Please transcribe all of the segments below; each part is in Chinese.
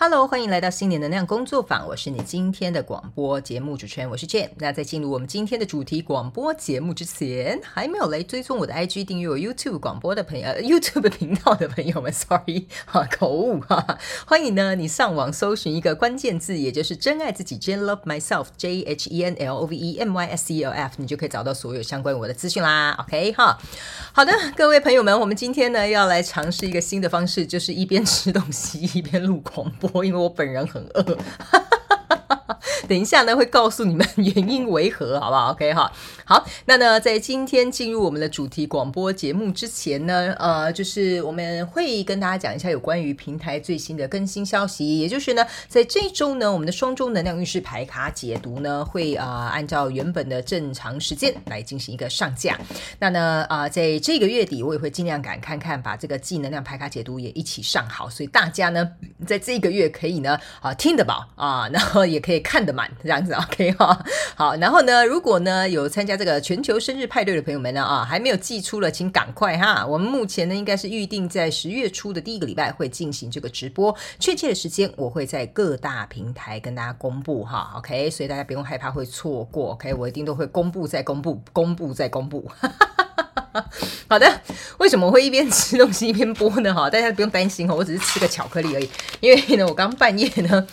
Hello，欢迎来到新年能量工作坊，我是你今天的广播节目主持人，我是 Jane。那在进入我们今天的主题广播节目之前，还没有来追踪我的 IG 订阅我 YouTube 广播的朋友、YouTube 频道的朋友们，Sorry 哈口误哈，欢迎呢你上网搜寻一个关键字，也就是真爱自己，Jane Love Myself J H E N L O V E M Y S E L F，你就可以找到所有相关我的资讯啦。OK 哈，好的，各位朋友们，我们今天呢要来尝试一个新的方式，就是一边吃东西 一边录广播。我因为我本人很饿。等一下呢，会告诉你们原因为何，好不好？OK 哈，好，那呢，在今天进入我们的主题广播节目之前呢，呃，就是我们会跟大家讲一下有关于平台最新的更新消息，也就是呢，在这一周呢，我们的双周能量运势牌卡解读呢，会啊、呃、按照原本的正常时间来进行一个上架。那呢，啊、在这个月底，我也会尽量赶看看把这个技能量牌卡解读也一起上好，所以大家呢，在这个月可以呢，啊、听得饱啊，然后也可以看得满，这样子 OK 哈。好，然后呢，如果呢有参加这个全球生日派对的朋友们呢，啊，还没有寄出了，请赶快哈。我们目前呢应该是预定在十月初的第一个礼拜会进行这个直播，确切的时间我会在各大平台跟大家公布哈。OK，所以大家不用害怕会错过，OK，我一定都会公布再公布，公布再公布。好的，为什么会一边吃东西一边播呢？哈，大家不用担心哈，我只是吃个巧克力而已，因为呢，我刚半夜呢。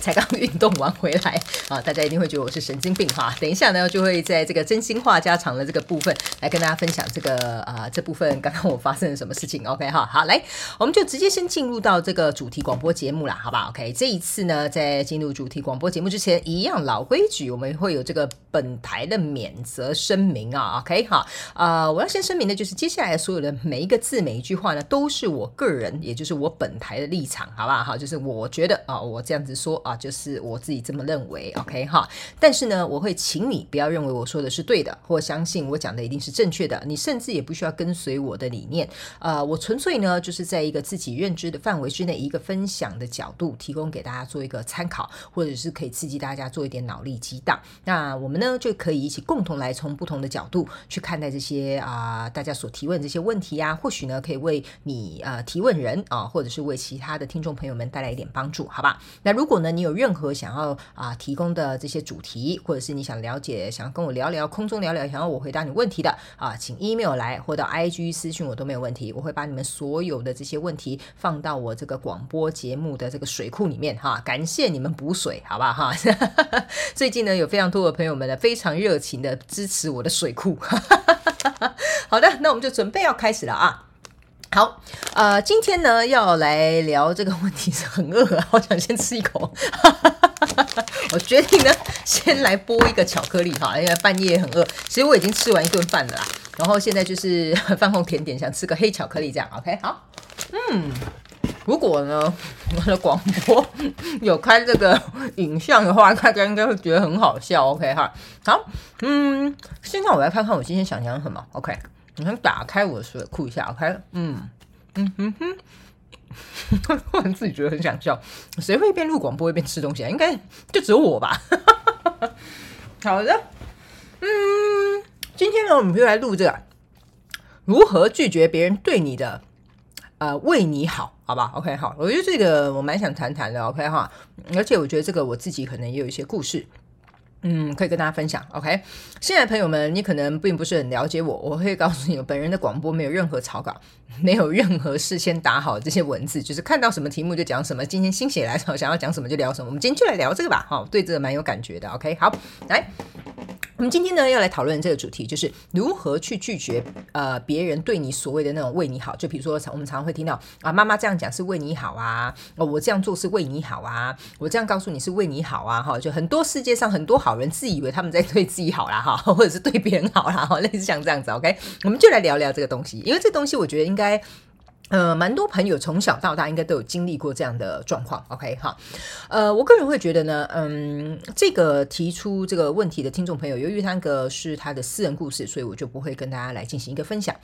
才刚运动完回来啊，大家一定会觉得我是神经病哈。等一下呢，就会在这个真心话家常的这个部分来跟大家分享这个啊这部分刚刚我发生了什么事情。OK 哈，好来，我们就直接先进入到这个主题广播节目啦，好吧？OK，这一次呢，在进入主题广播节目之前，一样老规矩，我们会有这个本台的免责声明啊。OK 哈，啊，我要先声明的就是接下来所有的每一个字每一句话呢，都是我个人，也就是我本台的立场，好不好？好，就是我觉得啊，我这样子说啊。就是我自己这么认为，OK 哈。但是呢，我会请你不要认为我说的是对的，或相信我讲的一定是正确的。你甚至也不需要跟随我的理念。呃，我纯粹呢，就是在一个自己认知的范围之内，一个分享的角度，提供给大家做一个参考，或者是可以刺激大家做一点脑力激荡。那我们呢，就可以一起共同来从不同的角度去看待这些啊、大家所提问这些问题、啊，或许呢，可以为你呃提问人啊、或者是为其他的听众朋友们带来一点帮助，好吧？那如果呢，你有任何想要啊、提供的这些主题，或者是你想了解、想跟我聊聊、空中聊聊、想要我回答你问题的啊、请 email 来或到 IG 私信我都没有问题，我会把你们所有的这些问题放到我这个广播节目的这个水库里面哈，感谢你们补水，好吧哈。最近呢，有非常多的朋友们呢，非常热情的支持我的水库。好的，那我们就准备要开始了啊。好，呃，今天呢要来聊这个问题是很饿，好想先吃一口。我决定呢，先来剥一个巧克力哈，因为半夜很饿。其实我已经吃完一顿饭了啦，然后现在就是饭后甜点，想吃个黑巧克力这样。OK，好，嗯，如果呢我的广播有开这个影像的话，大家应该会觉得很好笑。OK 哈，好，嗯，现在我来看看我今天想讲什么。OK。你先打开我的水库一下，OK？嗯嗯哼哼，我 自己觉得很想笑。谁会一边录广播一边吃东西啊？应该就只有我吧。好的，嗯，今天呢，我们就来录这个如何拒绝别人对你的呃为你好，好吧？OK，好，我觉得这个我蛮想谈谈的，OK 哈。而且我觉得这个我自己可能也有一些故事。嗯，可以跟大家分享，OK。现在朋友们，你可能并不是很了解我，我会告诉你，本人的广播没有任何草稿，没有任何事先打好这些文字，就是看到什么题目就讲什么。今天心血来潮，想要讲什么就聊什么。我们今天就来聊这个吧，好，对这个蛮有感觉的，OK。好，来。我们今天呢要来讨论这个主题，就是如何去拒绝呃别人对你所谓的那种为你好。就比如说，我们常常会听到啊，妈妈这样讲是为你好啊，我这样做是为你好啊，我这样告诉你是为你好啊，哈，就很多世界上很多好人自以为他们在对自己好啦，哈，或者是对别人好啦，哈，类似像这样子，OK，我们就来聊聊这个东西，因为这东西我觉得应该。呃，蛮多朋友从小到大应该都有经历过这样的状况，OK 哈。呃，我个人会觉得呢，嗯，这个提出这个问题的听众朋友，由于他那个是他的私人故事，所以我就不会跟大家来进行一个分享。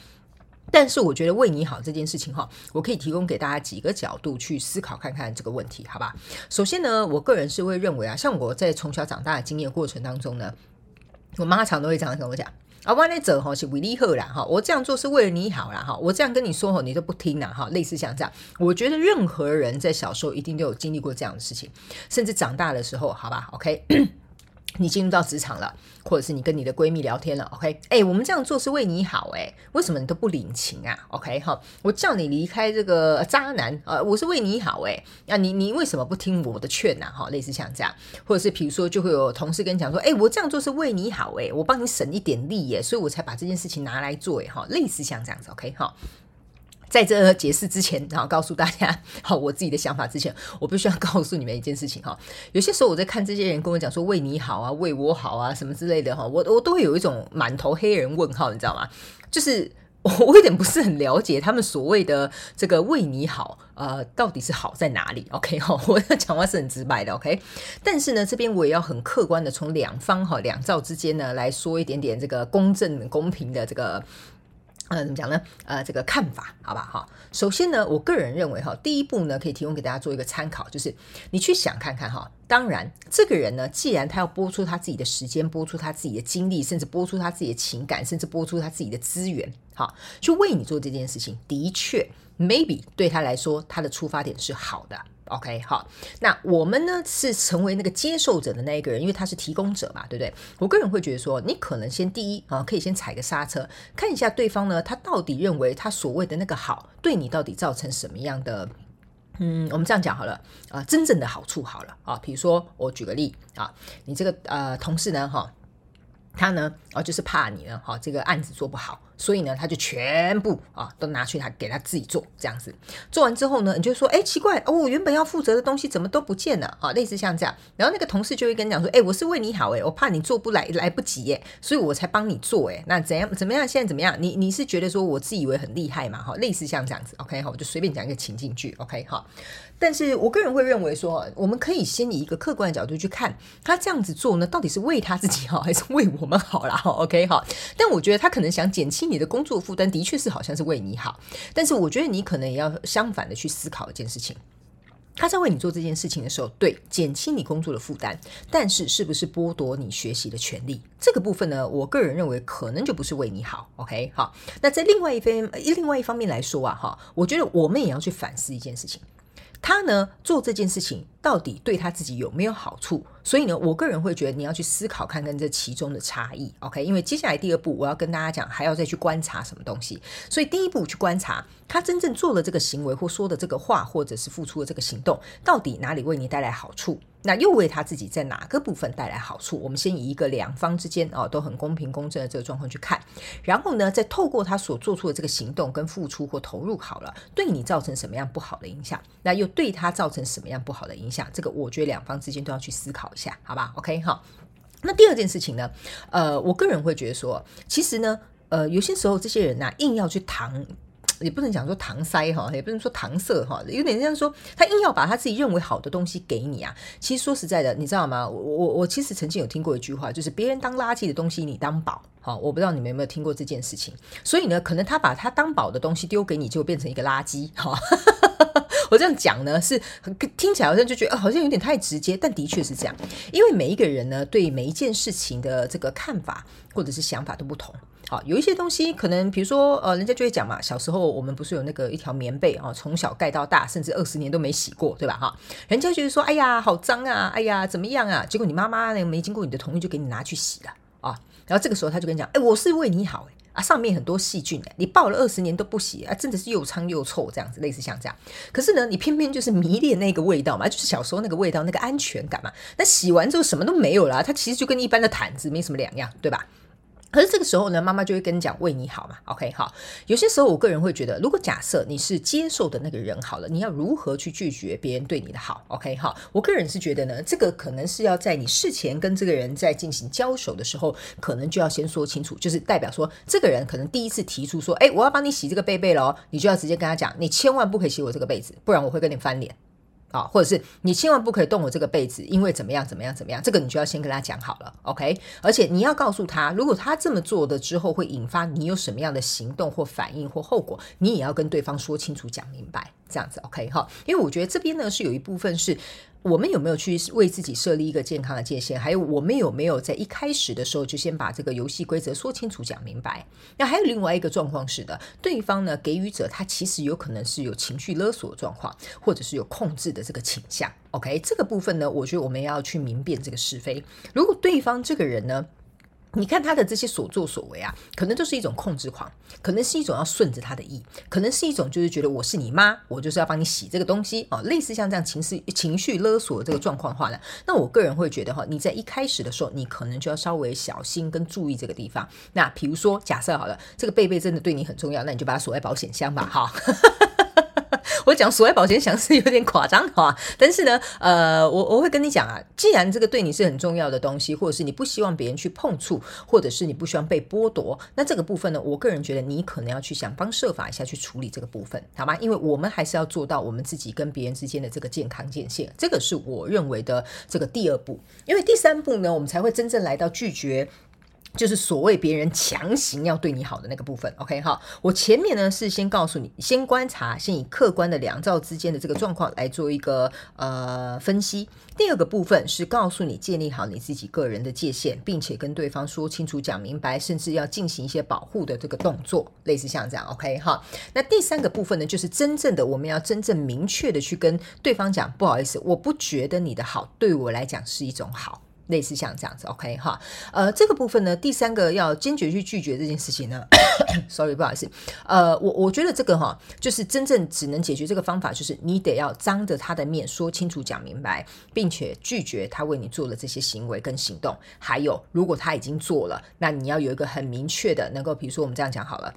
但是我觉得为你好这件事情哈，我可以提供给大家几个角度去思考看看这个问题，好吧？首先呢，我个人是会认为啊，像我在从小长大的经验过程当中呢，我妈常都会这样跟我讲。啊，我那走哈是为你好啦哈，我这样做是为了你好啦哈，我这样跟你说哈，你都不听啦哈，类似像这样，我觉得任何人在小时候一定都有经历过这样的事情，甚至长大的时候，好吧，OK。你进入到职场了，或者是你跟你的闺蜜聊天了，OK？哎、我们这样做是为你好，哎，为什么你都不领情啊？OK？哈，我叫你离开这个渣男，呃，我是为你好，哎，那你你为什么不听我的劝呢？哈，类似像这样，或者是比如说，就会有同事跟你讲说，哎，我这样做是为你好，哎，我帮你省一点力，耶，所以我才把这件事情拿来做，哎，哈，类似像这样子，OK？哈。在这解释之前，然后告诉大家，好，我自己的想法之前，我必须要告诉你们一件事情哈。有些时候我在看这些人跟我讲说为你好啊，为我好啊，什么之类的哈，我我都会有一种满头黑人问号，你知道吗？就是我我有点不是很了解他们所谓的这个为你好，呃，到底是好在哪里？OK 哈，我的讲话是很直白的，OK。但是呢，这边我也要很客观的从两方哈两造之间呢来说一点点这个公正公平的这个。呃，怎么讲呢？呃，这个看法，好吧，哈。首先呢，我个人认为，哈，第一步呢，可以提供给大家做一个参考，就是你去想看看，哈。当然，这个人呢，既然他要播出他自己的时间，播出他自己的精力，甚至播出他自己的情感，甚至播出他自己的资源，哈，去为你做这件事情，的确，maybe 对他来说，他的出发点是好的。OK，好，那我们呢是成为那个接受者的那一个人，因为他是提供者嘛，对不对？我个人会觉得说，你可能先第一啊，可以先踩个刹车，看一下对方呢，他到底认为他所谓的那个好，对你到底造成什么样的？嗯，我们这样讲好了啊，真正的好处好了啊，比如说我举个例啊，你这个呃同事呢，哈，他呢啊就是怕你呢，哈，这个案子做不好。所以呢，他就全部啊都拿去他给他自己做这样子，做完之后呢，你就说，哎，奇怪哦，我原本要负责的东西怎么都不见了啊？类似像这样，然后那个同事就会跟你讲说，哎，我是为你好，哎，我怕你做不来来不及，耶，所以我才帮你做，哎，那怎样怎么样？现在怎么样？你你是觉得说我自以为很厉害嘛？哈，类似像这样子，OK 哈，我就随便讲一个情境剧，OK 哈。但是我个人会认为说，我们可以先以一个客观的角度去看他这样子做呢，到底是为他自己好还是为我们好啦？，OK 哈。但我觉得他可能想减轻。你的工作负担的确是好像是为你好，但是我觉得你可能也要相反的去思考一件事情。他在为你做这件事情的时候，对，减轻你工作的负担，但是是不是剥夺你学习的权利？这个部分呢，我个人认为可能就不是为你好。OK，好，那在另外一方另外一方面来说啊，哈，我觉得我们也要去反思一件事情。他呢，做这件事情到底对他自己有没有好处？所以呢，我个人会觉得你要去思考看看这其中的差异。OK，因为接下来第二步我要跟大家讲，还要再去观察什么东西。所以第一步去观察他真正做了这个行为或说的这个话，或者是付出的这个行动，到底哪里为你带来好处？那又为他自己在哪个部分带来好处？我们先以一个两方之间啊都很公平公正的这个状况去看，然后呢，再透过他所做出的这个行动跟付出或投入好了，对你造成什么样不好的影响？那又对他造成什么样不好的影响？这个我觉得两方之间都要去思考一下，好吧？OK 好。那第二件事情呢，呃，我个人会觉得说，其实呢，呃，有些时候这些人呐，硬要去谈。也不能讲说搪塞哈，也不能说搪塞哈，有点像说他硬要把他自己认为好的东西给你啊。其实说实在的，你知道吗？我我我其实曾经有听过一句话，就是别人当垃圾的东西，你当宝。好，我不知道你们有没有听过这件事情。所以呢，可能他把他当宝的东西丢给你，就变成一个垃圾。哈，我这样讲呢，是听起来好像就觉得好像有点太直接，但的确是这样。因为每一个人呢，对每一件事情的这个看法或者是想法都不同。好，有一些东西可能，比如说，呃，人家就会讲嘛，小时候我们不是有那个一条棉被啊，从小盖到大，甚至二十年都没洗过，对吧？哈，人家就是说，哎呀，好脏啊，哎呀，怎么样啊？结果你妈妈呢，没经过你的同意就给你拿去洗了啊，然后这个时候他就跟你讲，哎，我是为你好，啊，上面很多细菌，你抱了二十年都不洗啊，真的是又脏又臭这样子，类似像这样。可是呢，你偏偏就是迷恋那个味道嘛，就是小时候那个味道，那个安全感嘛。那洗完之后什么都没有了，它其实就跟一般的毯子没什么两样，对吧？可是这个时候呢，妈妈就会跟你讲为你好嘛，OK 好。有些时候我个人会觉得，如果假设你是接受的那个人好了，你要如何去拒绝别人对你的好？OK 好。我个人是觉得呢，这个可能是要在你事前跟这个人在进行交手的时候，可能就要先说清楚，就是代表说这个人可能第一次提出说，哎，我要帮你洗这个被被了，你就要直接跟他讲，你千万不可以洗我这个被子，不然我会跟你翻脸。啊，或者是你千万不可以动我这个被子，因为怎么样怎么样怎么样，这个你就要先跟他讲好了，OK？而且你要告诉他，如果他这么做的之后会引发你有什么样的行动或反应或后果，你也要跟对方说清楚讲明白。这样子，OK 哈？因为我觉得这边呢是有一部分是。我们有没有去为自己设立一个健康的界限？还有，我们有没有在一开始的时候就先把这个游戏规则说清楚、讲明白？那还有另外一个状况是的，对方呢，给予者他其实有可能是有情绪勒索的状况，或者是有控制的这个倾向。OK，这个部分呢，我觉得我们要去明辨这个是非。如果对方这个人呢，你看他的这些所作所为啊，可能就是一种控制狂，可能是一种要顺着他的意，可能是一种就是觉得我是你妈，我就是要帮你洗这个东西哦，类似像这样情绪情绪勒索的这个状况的话呢，那我个人会觉得哈，你在一开始的时候，你可能就要稍微小心跟注意这个地方。那比如说，假设好了，这个贝贝真的对你很重要，那你就把它锁在保险箱吧，哈。我讲所谓保险箱是有点夸张哈，但是呢，呃，我我会跟你讲啊，既然这个对你是很重要的东西，或者是你不希望别人去碰触，或者是你不希望被剥夺，那这个部分呢，我个人觉得你可能要去想方设法一下去处理这个部分，好吗？因为我们还是要做到我们自己跟别人之间的这个健康界限，这个是我认为的这个第二步，因为第三步呢，我们才会真正来到拒绝。就是所谓别人强行要对你好的那个部分，OK 哈。我前面呢是先告诉你，先观察，先以客观的两造之间的这个状况来做一个呃分析。第二个部分是告诉你建立好你自己个人的界限，并且跟对方说清楚、讲明白，甚至要进行一些保护的这个动作，类似像这样，OK 哈。那第三个部分呢，就是真正的我们要真正明确的去跟对方讲，不好意思，我不觉得你的好对我来讲是一种好。类似像这样子，OK 哈，呃，这个部分呢，第三个要坚决去拒绝这件事情呢，sorry，不好意思，呃，我我觉得这个哈，就是真正只能解决这个方法，就是你得要当着他的面说清楚、讲明白，并且拒绝他为你做了这些行为跟行动。还有，如果他已经做了，那你要有一个很明确的，能够，比如说我们这样讲好了。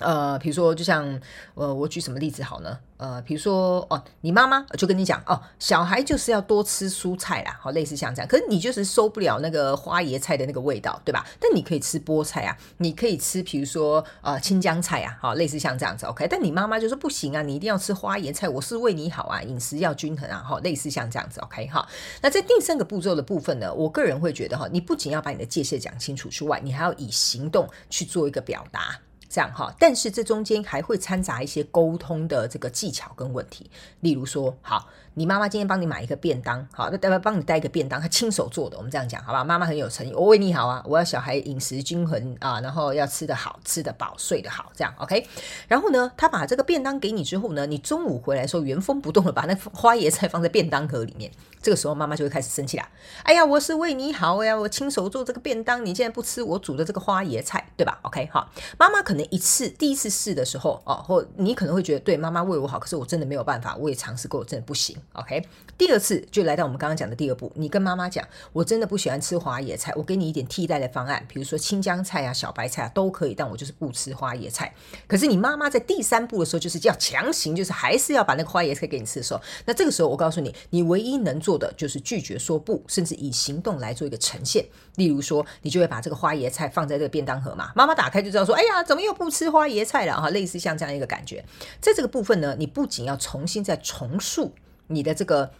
呃，比如说，就像呃，我举什么例子好呢？呃，比如说哦，你妈妈就跟你讲哦，小孩就是要多吃蔬菜啦，好，类似像这样。可是你就是受不了那个花椰菜的那个味道，对吧？但你可以吃菠菜啊，你可以吃，比如说呃，青江菜啊，好，类似像这样子，OK。但你妈妈就说不行啊，你一定要吃花椰菜，我是为你好啊，饮食要均衡啊，好，类似像这样子，OK 哈。那在第三个步骤的部分呢，我个人会觉得哈，你不仅要把你的界限讲清楚之外，你还要以行动去做一个表达。这样哈，但是这中间还会掺杂一些沟通的这个技巧跟问题，例如说，好。你妈妈今天帮你买一个便当，好，那待会帮你带一个便当，她亲手做的。我们这样讲，好吧？妈妈很有诚意，我为你好啊，我要小孩饮食均衡啊，然后要吃得好，吃得饱，睡得好，这样 OK。然后呢，她把这个便当给你之后呢，你中午回来的时候原封不动的把那花椰菜放在便当盒里面，这个时候妈妈就会开始生气了。哎呀，我是为你好呀，我亲手做这个便当，你现在不吃我煮的这个花椰菜，对吧？OK，好，妈妈可能一次第一次试的时候哦，或你可能会觉得对妈妈为我好，可是我真的没有办法，我也尝试过，真的不行。OK，第二次就来到我们刚刚讲的第二步，你跟妈妈讲，我真的不喜欢吃花椰菜，我给你一点替代的方案，比如说青江菜啊、小白菜啊都可以，但我就是不吃花椰菜。可是你妈妈在第三步的时候，就是要强行，就是还是要把那个花椰菜给你吃的时候，那这个时候我告诉你，你唯一能做的就是拒绝说不，甚至以行动来做一个呈现。例如说，你就会把这个花椰菜放在这个便当盒嘛，妈妈打开就知道说，哎呀，怎么又不吃花椰菜了哈，类似像这样一个感觉。在这个部分呢，你不仅要重新再重塑。你的这个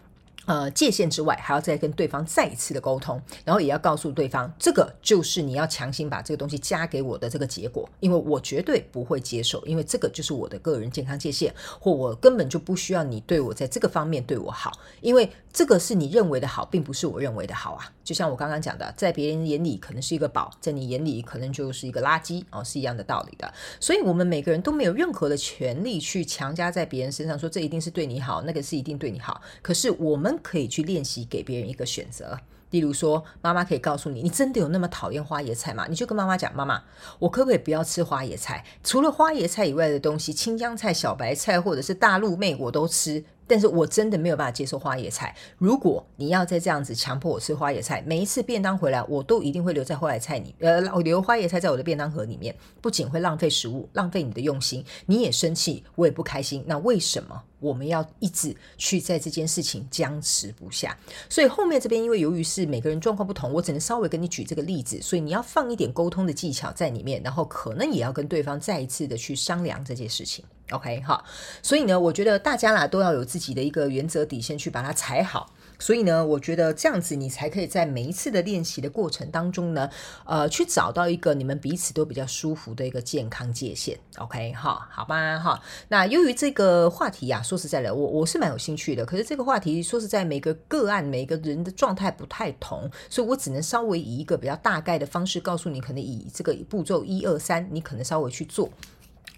呃界限之外，还要再跟对方再一次的沟通，然后也要告诉对方，这个就是你要强行把这个东西加给我的这个结果，因为我绝对不会接受，因为这个就是我的个人健康界限，或我根本就不需要你对我在这个方面对我好，因为这个是你认为的好，并不是我认为的好啊。就像我刚刚讲的，在别人眼里可能是一个宝，在你眼里可能就是一个垃圾哦，是一样的道理的。所以，我们每个人都没有任何的权利去强加在别人身上，说这一定是对你好，那个是一定对你好。可是，我们可以去练习给别人一个选择。例如说，妈妈可以告诉你，你真的有那么讨厌花椰菜吗？你就跟妈妈讲，妈妈，我可不可以不要吃花椰菜？除了花椰菜以外的东西，青江菜、小白菜或者是大陆妹，我都吃。但是我真的没有办法接受花椰菜。如果你要再这样子强迫我吃花椰菜，每一次便当回来，我都一定会留在花椰菜里，呃，留花椰菜在我的便当盒里面，不仅会浪费食物，浪费你的用心，你也生气，我也不开心。那为什么我们要一直去在这件事情僵持不下？所以后面这边，因为由于是每个人状况不同，我只能稍微跟你举这个例子，所以你要放一点沟通的技巧在里面，然后可能也要跟对方再一次的去商量这件事情。OK 哈，所以呢，我觉得大家啦都要有自己的一个原则底线去把它踩好。所以呢，我觉得这样子你才可以在每一次的练习的过程当中呢，呃，去找到一个你们彼此都比较舒服的一个健康界限。OK 哈，好吧哈。那由于这个话题呀、啊，说实在的，我我是蛮有兴趣的。可是这个话题说实在，每个个案每个人的状态不太同，所以我只能稍微以一个比较大概的方式告诉你，可能以这个步骤一二三，你可能稍微去做。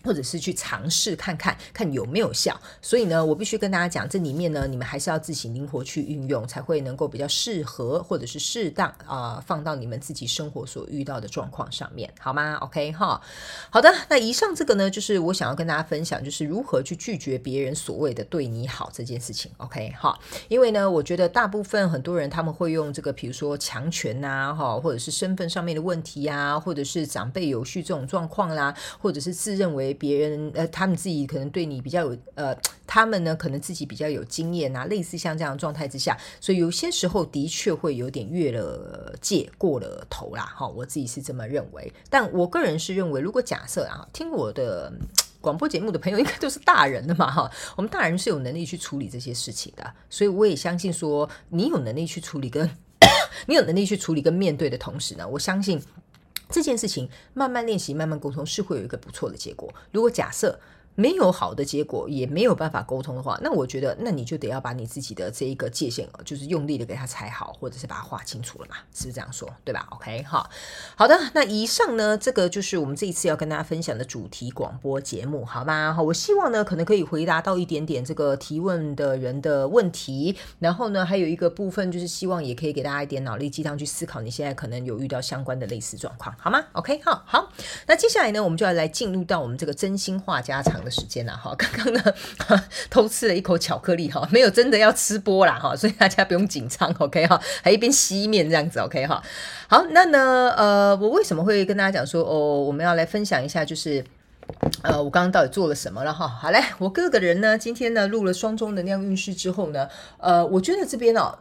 或者是去尝试看看看有没有效，所以呢，我必须跟大家讲，这里面呢，你们还是要自行灵活去运用，才会能够比较适合或者是适当啊、放到你们自己生活所遇到的状况上面，好吗？OK 哈，好的，那以上这个呢，就是我想要跟大家分享，就是如何去拒绝别人所谓的对你好这件事情。OK 哈，因为呢，我觉得大部分很多人他们会用这个，比如说强权呐，哈，或者是身份上面的问题呀，或者是长辈有序这种状况啦，或者是自认为。别人呃，他们自己可能对你比较有呃，他们呢可能自己比较有经验啊，类似像这样的状态之下，所以有些时候的确会有点越了界、过了头啦。哈，我自己是这么认为。但我个人是认为，如果假设啊，听我的广播节目的朋友应该都是大人的嘛，哈，我们大人是有能力去处理这些事情的，所以我也相信说，你有能力去处理跟 你有能力去处理跟面对的同时呢，我相信。这件事情慢慢练习，慢慢沟通，是会有一个不错的结果。如果假设，没有好的结果，也没有办法沟通的话，那我觉得，那你就得要把你自己的这一个界限，就是用力的给他踩好，或者是把它画清楚了嘛，是不是这样说？对吧？OK，好，好的，那以上呢，这个就是我们这一次要跟大家分享的主题广播节目，好吗？好，我希望呢，可能可以回答到一点点这个提问的人的问题，然后呢，还有一个部分就是希望也可以给大家一点脑力鸡汤，去思考你现在可能有遇到相关的类似状况，好吗？OK，好，好，那接下来呢，我们就要来进入到我们这个真心话家常的时间了哈，刚刚呢 偷吃了一口巧克力哈，没有真的要吃播啦哈，所以大家不用紧张，OK 哈，还一边吸面这样子，OK 哈。好，那呢呃，我为什么会跟大家讲说哦，我们要来分享一下，就是呃，我刚刚到底做了什么了哈？好嘞，我哥哥人呢，今天呢录了双周能量运势之后呢，呃，我觉得这边哦。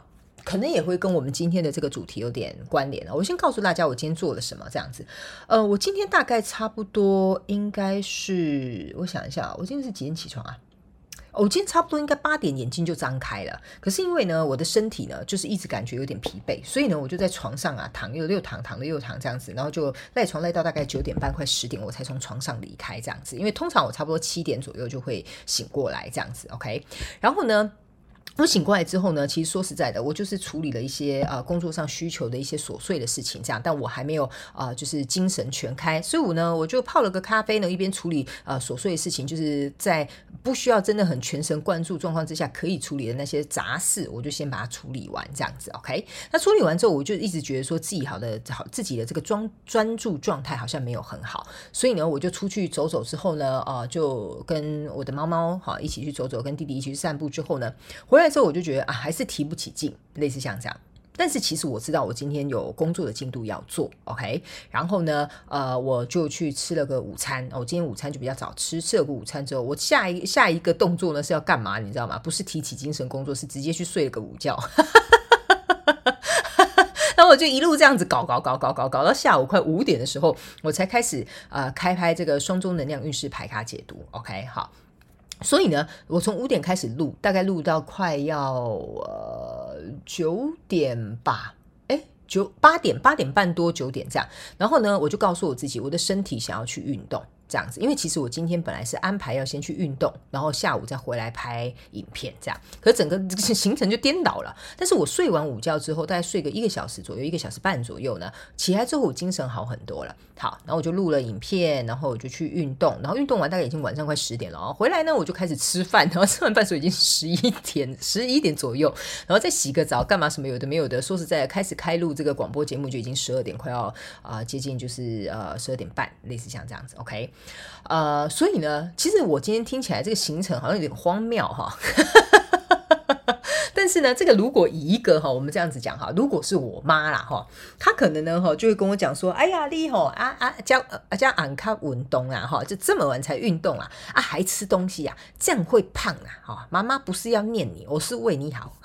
可能也会跟我们今天的这个主题有点关联了。我先告诉大家，我今天做了什么这样子。呃，我今天大概差不多应该是，我想一下，我今天是几点起床啊？我今天差不多应该八点眼睛就张开了。可是因为呢，我的身体呢就是一直感觉有点疲惫，所以呢，我就在床上啊躺又又躺，躺了又躺这样子，然后就赖床赖到大概九点半快十点，我才从床上离开这样子。因为通常我差不多七点左右就会醒过来这样子。OK，然后呢，我醒过来之后呢，其实说实在的，我就是处理了一些、呃、工作上需求的一些琐碎的事情，这样，但我还没有啊、就是精神全开，所以我呢，我就泡了个咖啡呢，一边处理、呃、琐碎的事情，就是在不需要真的很全神贯注状况之下可以处理的那些杂事，我就先把它处理完，这样子，OK。那处理完之后，我就一直觉得说自己好的好自己的这个专专注状态好像没有很好，所以呢，我就出去走走之后呢，啊、就跟我的猫猫哈一起去走走，跟弟弟一起去散步之后呢，回回来。之后我就觉得啊，还是提不起劲，类似像这样。但是其实我知道，我今天有工作的进度要做，OK。然后呢，呃，我就去吃了个午餐。我今天午餐就比较早吃，吃了个午餐之后，我下一下一个动作呢是要干嘛？你知道吗？不是提起精神工作，是直接去睡了个午觉。然后我就一路这样子搞搞搞搞搞搞到下午快五点的时候，我才开始呃开拍这个双周能量运势牌卡解读，OK。好。所以呢，我从五点开始录，大概录到快要呃九点吧，哎，九八点八点半多九点这样，然后呢，我就告诉我自己，我的身体想要去运动。这样子，因为其实我今天本来是安排要先去运动，然后下午再回来拍影片，这样，可整个行程就颠倒了。但是我睡完午觉之后，大概睡个一个小时左右，一个小时半左右呢，起来之后我精神好很多了。好，然后我就录了影片，然后我就去运动，然后运动完大概已经晚上快十点了哦。回来呢，我就开始吃饭，然后吃完饭时候已经十一点，十一点左右，然后再洗个澡，干嘛什么有的没有的。说实在，开始开录这个广播节目就已经十二点，快要啊、接近就是呃十二点半，类似像这样子。OK。呃，所以呢，其实我今天听起来这个行程好像有点荒谬哈，但是呢，这个如果以一个哈，我们这样子讲哈，如果是我妈啦哈，她可能呢哈就会跟我讲说，哎呀，你吼啊啊叫啊叫俺卡运动啊哈，就这么晚才运动啊啊还吃东西呀，这样会胖啊哈，妈妈不是要念你，我是为你好，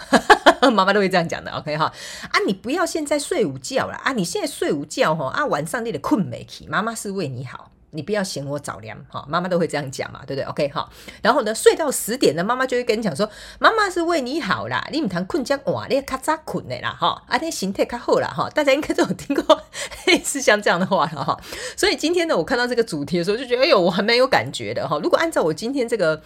妈妈都会这样讲的，OK 哈。啊你不要现在睡午觉了啊，你现在睡午觉哈啊晚上你得困没起，妈妈是为你好。你不要嫌我早凉哈，妈妈都会这样讲嘛，对不对？OK 哈，然后呢，睡到十点呢，妈妈就会跟你讲说，妈妈是为你好啦，你唔谈困觉哇，你卡早困的啦哈，啊，你心态卡好啦哈，大家应该都有听过 类似像这样的话了哈，所以今天呢，我看到这个主题的时候，就觉得哎呦，我还蛮有感觉的哈，如果按照我今天这个。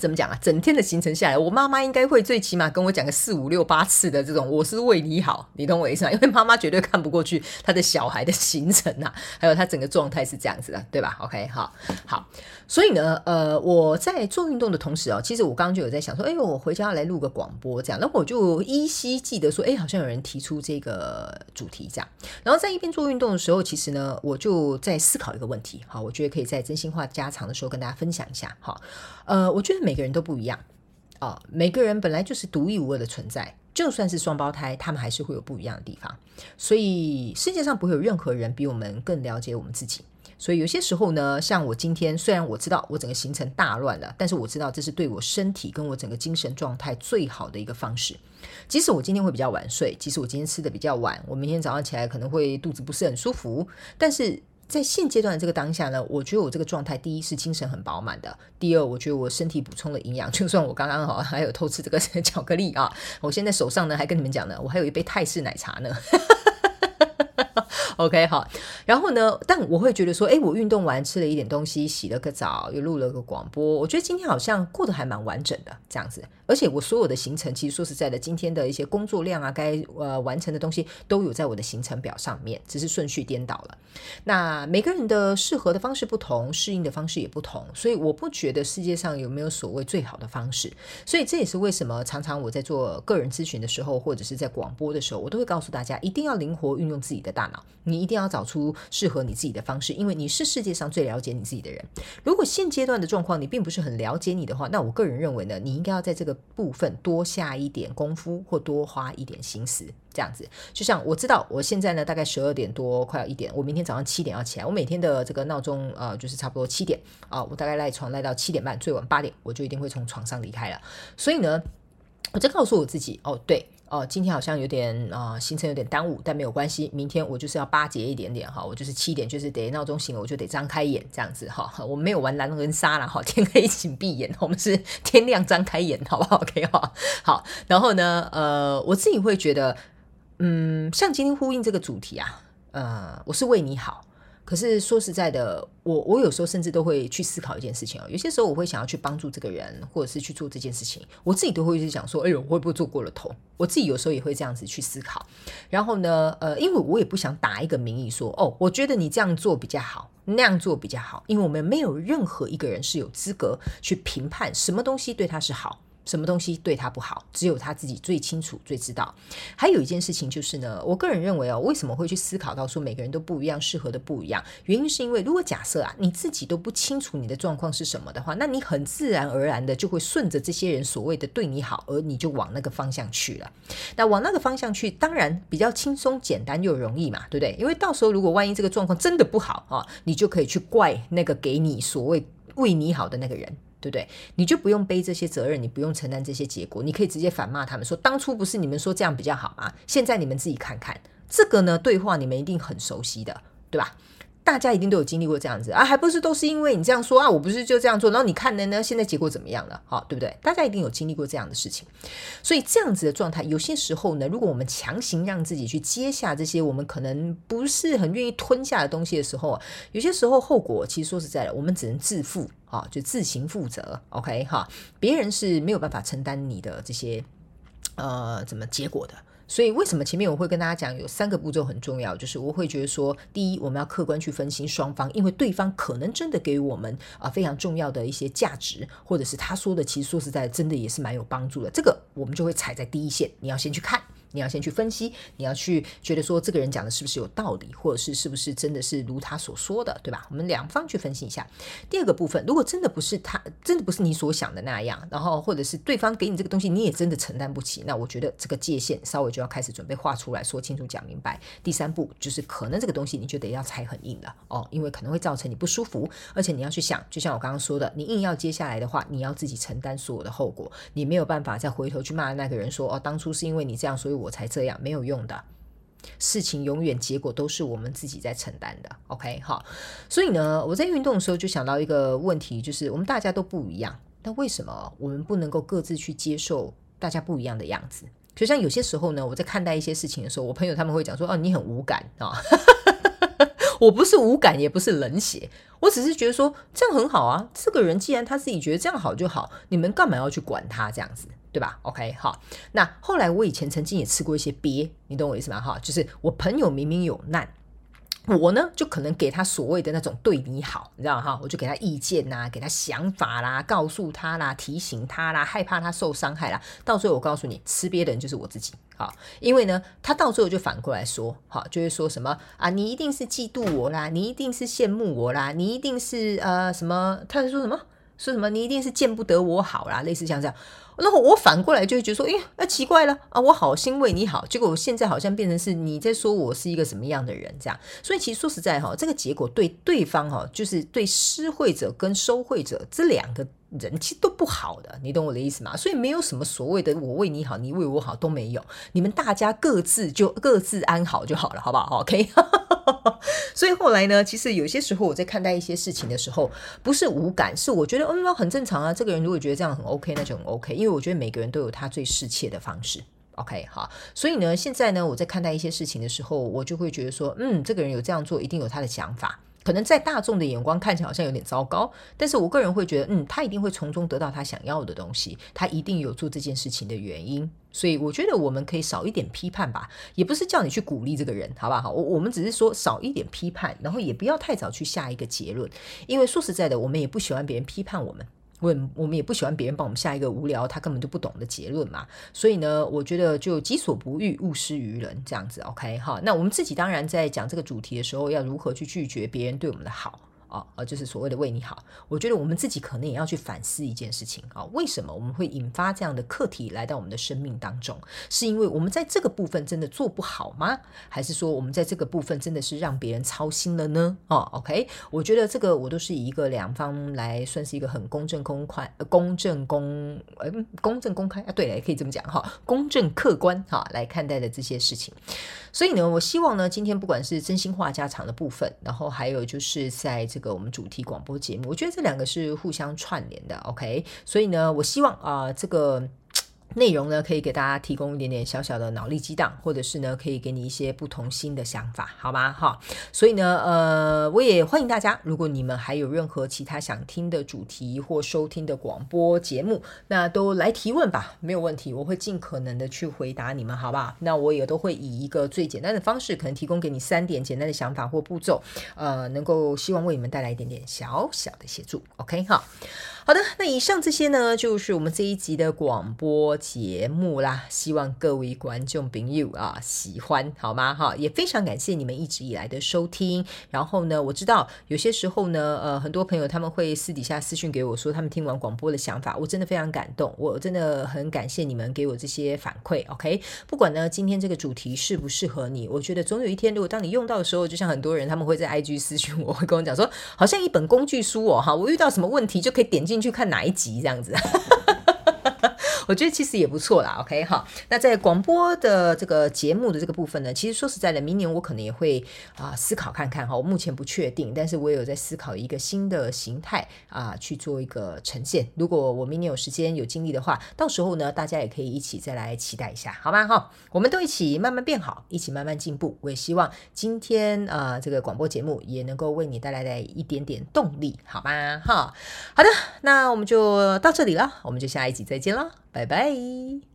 怎么讲啊？整天的行程下来，我妈妈应该会最起码跟我讲个四五六八次的这种，我是为你好，你懂我意思吗？因为妈妈绝对看不过去她的小孩的行程啊，还有她整个状态是这样子的，对吧？OK，好，好，所以呢，呃，我在做运动的同时哦，其实我刚刚就有在想说，哎，我回家来录个广播这样，然后我就依稀记得说，哎，好像有人提出这个主题这样，然后在一边做运动的时候，其实呢，我就在思考一个问题，好，我觉得可以在真心话家常的时候跟大家分享一下，好，呃，我觉得每每个人都不一样啊、每个人本来就是独一无二的存在，就算是双胞胎，他们还是会有不一样的地方。所以世界上不会有任何人比我们更了解我们自己。所以有些时候呢，像我今天，虽然我知道我整个行程大乱了，但是我知道这是对我身体跟我整个精神状态最好的一个方式。即使我今天会比较晚睡，即使我今天吃的比较晚，我明天早上起来可能会肚子不是很舒服，但是。在现阶段的这个当下呢，我觉得我这个状态，第一是精神很饱满的，第二，我觉得我身体补充了营养。就算我刚刚好还有偷吃这个 巧克力啊，我现在手上呢还跟你们讲呢，我还有一杯泰式奶茶呢。OK，好，然后呢，但我会觉得说，哎，我运动完吃了一点东西，洗了个澡，又录了个广播，我觉得今天好像过得还蛮完整的这样子。而且我所有的行程，其实说实在的，今天的一些工作量啊，该呃完成的东西都有在我的行程表上面，只是顺序颠倒了。那每个人的适合的方式不同，适应的方式也不同，所以我不觉得世界上有没有所谓最好的方式。所以这也是为什么常常我在做个人咨询的时候，或者是在广播的时候，我都会告诉大家，一定要灵活运用自己的大脑，你一定要找出适合你自己的方式，因为你是世界上最了解你自己的人。如果现阶段的状况你并不是很了解你的话，那我个人认为呢，你应该要在这个部分多下一点功夫，或多花一点心思，这样子。就像我知道，我现在呢大概十二点多，快要一点，我明天早上七点要起来。我每天的这个闹钟呃，就是差不多七点啊，我大概赖床赖到七点半，最晚八点我就一定会从床上离开了。所以呢，我就告诉我自己，哦，对。哦，今天好像有点啊、呃，行程有点耽误，但没有关系，明天我就是要巴结一点点哈，我就是七点就是得闹钟醒了，我就得张开眼这样子哈，我没有玩狼人杀了哈，天黑请闭眼，我们是 天亮张开眼，好不好？OK 哈，好，然后呢，呃，我自己会觉得，嗯，像今天呼应这个主题啊，呃，我是为你好。可是说实在的，我我有时候甚至都会去思考一件事情哦。有些时候我会想要去帮助这个人，或者是去做这件事情，我自己都会去想说，哎呦，我会不会做过了头？我自己有时候也会这样子去思考。然后呢，呃，因为我也不想打一个名义说，哦，我觉得你这样做比较好，那样做比较好，因为我们没有任何一个人是有资格去评判什么东西对他是好。什么东西对他不好，只有他自己最清楚、最知道。还有一件事情就是呢，我个人认为哦，为什么会去思考到说每个人都不一样，适合的不一样？原因是因为如果假设啊，你自己都不清楚你的状况是什么的话，那你很自然而然的就会顺着这些人所谓的对你好，而你就往那个方向去了。那往那个方向去，当然比较轻松、简单又容易嘛，对不对？因为到时候如果万一这个状况真的不好啊，你就可以去怪那个给你所谓为你好的那个人。对不对？你就不用背这些责任，你不用承担这些结果，你可以直接反骂他们说：当初不是你们说这样比较好吗？现在你们自己看看，这个呢，对话你们一定很熟悉的，对吧？大家一定都有经历过这样子啊，还不是都是因为你这样说啊？我不是就这样做，然后你看呢呢？现在结果怎么样了？好，对不对？大家一定有经历过这样的事情，所以这样子的状态，有些时候呢，如果我们强行让自己去接下这些我们可能不是很愿意吞下的东西的时候，有些时候后果其实说实在的，我们只能自负啊，就自行负责。OK 哈，别人是没有办法承担你的这些呃怎么结果的。所以，为什么前面我会跟大家讲有三个步骤很重要？就是我会觉得说，第一，我们要客观去分析双方，因为对方可能真的给予我们啊非常重要的一些价值，或者是他说的，其实说实在，真的也是蛮有帮助的。这个我们就会踩在第一线，你要先去看。你要先去分析，你要去觉得说这个人讲的是不是有道理，或者是是不是真的是如他所说的，对吧？我们两方去分析一下。第二个部分，如果真的不是他，真的不是你所想的那样，然后或者是对方给你这个东西，你也真的承担不起，那我觉得这个界限稍微就要开始准备画出来说清楚、讲明白。第三步就是可能这个东西你就得要踩很硬了哦，因为可能会造成你不舒服，而且你要去想，就像我刚刚说的，你硬要接下来的话，你要自己承担所有的后果，你没有办法再回头去骂那个人说哦，当初是因为你这样，所以我才这样，没有。用的，事情永远结果都是我们自己在承担的。OK，好，所以呢，我在运动的时候就想到一个问题，就是我们大家都不一样，但为什么我们不能够各自去接受大家不一样的样子？就像有些时候呢，我在看待一些事情的时候，我朋友他们会讲说：“哦，你很无感啊。”我不是无感，也不是冷血，我只是觉得说这样很好啊。这个人既然他自己觉得这样好就好，你们干嘛要去管他这样子，对吧？OK，好。那后来我以前曾经也吃过一些鳖，你懂我意思吗？哈，就是我朋友明明有难。我呢，就可能给他所谓的那种对你好，你知道哈，我就给他意见呐、啊，给他想法啦，告诉他啦，提醒他啦，害怕他受伤害啦。到最后我告诉你，吃鳖的人就是我自己，好，因为呢，他到最后就反过来说，哈，就会说什么啊，你一定是嫉妒我啦，你一定是羡慕我啦，你一定是呃什么？他在说什么？说什么？你一定是见不得我好啦，类似像这样。然后我反过来就会觉得说，哎，那奇怪了啊！我好心为你好，结果现在好像变成是你在说我是一个什么样的人这样。所以其实说实在哈，这个结果对对方哈，就是对施惠者跟收惠者这两个人其实都不好的，你懂我的意思吗？所以没有什么所谓的我为你好，你为我好都没有，你们大家各自就各自安好就好了，好不好？OK。所以后来呢，其实有些时候我在看待一些事情的时候，不是无感，是我觉得嗯，很正常啊。这个人如果觉得这样很 OK，那就很 OK。因为我觉得每个人都有他最适切的方式。OK，好。所以呢，现在呢，我在看待一些事情的时候，我就会觉得说，嗯，这个人有这样做，一定有他的想法。可能在大众的眼光看起来好像有点糟糕，但是我个人会觉得，嗯，他一定会从中得到他想要的东西，他一定有做这件事情的原因，所以我觉得我们可以少一点批判吧，也不是叫你去鼓励这个人，好不好？我我们只是说少一点批判，然后也不要太早去下一个结论，因为说实在的，我们也不喜欢别人批判我们。问我们也不喜欢别人帮我们下一个无聊，他根本就不懂的结论嘛。所以呢，我觉得就己所不欲，勿施于人这样子，OK 哈。那我们自己当然在讲这个主题的时候，要如何去拒绝别人对我们的好。啊，呃，就是所谓的为你好，我觉得我们自己可能也要去反思一件事情啊，为什么我们会引发这样的课题来到我们的生命当中？是因为我们在这个部分真的做不好吗？还是说我们在这个部分真的是让别人操心了呢？哦，OK，我觉得这个我都是以一个两方来算是一个很公正公开、公正公呃公正公开啊，对了，也可以这么讲哈，公正客观哈来看待的这些事情。所以呢，我希望呢，今天不管是真心话家常的部分，然后还有就是在这个我们主题广播节目，我觉得这两个是互相串联的，OK。所以呢，我希望啊、这个。内容呢，可以给大家提供一点点小小的脑力激荡，或者是呢，可以给你一些不同新的想法，好吗？哈，所以呢，呃，我也欢迎大家，如果你们还有任何其他想听的主题或收听的广播节目，那都来提问吧，没有问题，我会尽可能的去回答你们，好不好？那我也都会以一个最简单的方式，可能提供给你三点简单的想法或步骤，呃，能够希望为你们带来一点点小小的协助，OK 哈。好的，那以上这些呢，就是我们这一集的广播节目啦。希望各位观众朋友啊喜欢，好吗？哈，也非常感谢你们一直以来的收听。然后呢，我知道有些时候呢，呃，很多朋友他们会私底下私讯给我说，他们听完广播的想法，我真的非常感动。我真的很感谢你们给我这些反馈。OK，不管呢今天这个主题适不适合你，我觉得总有一天，如果当你用到的时候，就像很多人他们会在 IG 私讯我，会跟我讲说，好像一本工具书哦，哈，我遇到什么问题就可以点进。去看哪一集这样子。我觉得其实也不错啦，OK 哈。那在广播的这个节目的这个部分呢，其实说实在的，明年我可能也会啊思考看看哈。我目前不确定，但是我也有在思考一个新的形态啊去做一个呈现。如果我明年有时间有精力的话，到时候呢，大家也可以一起再来期待一下，好吗？哈，我们都一起慢慢变好，一起慢慢进步。我也希望今天啊这个广播节目也能够为你带来的一点点动力，好吗？哈，好的，那我们就到这里了，我们就下一集再见了。拜拜。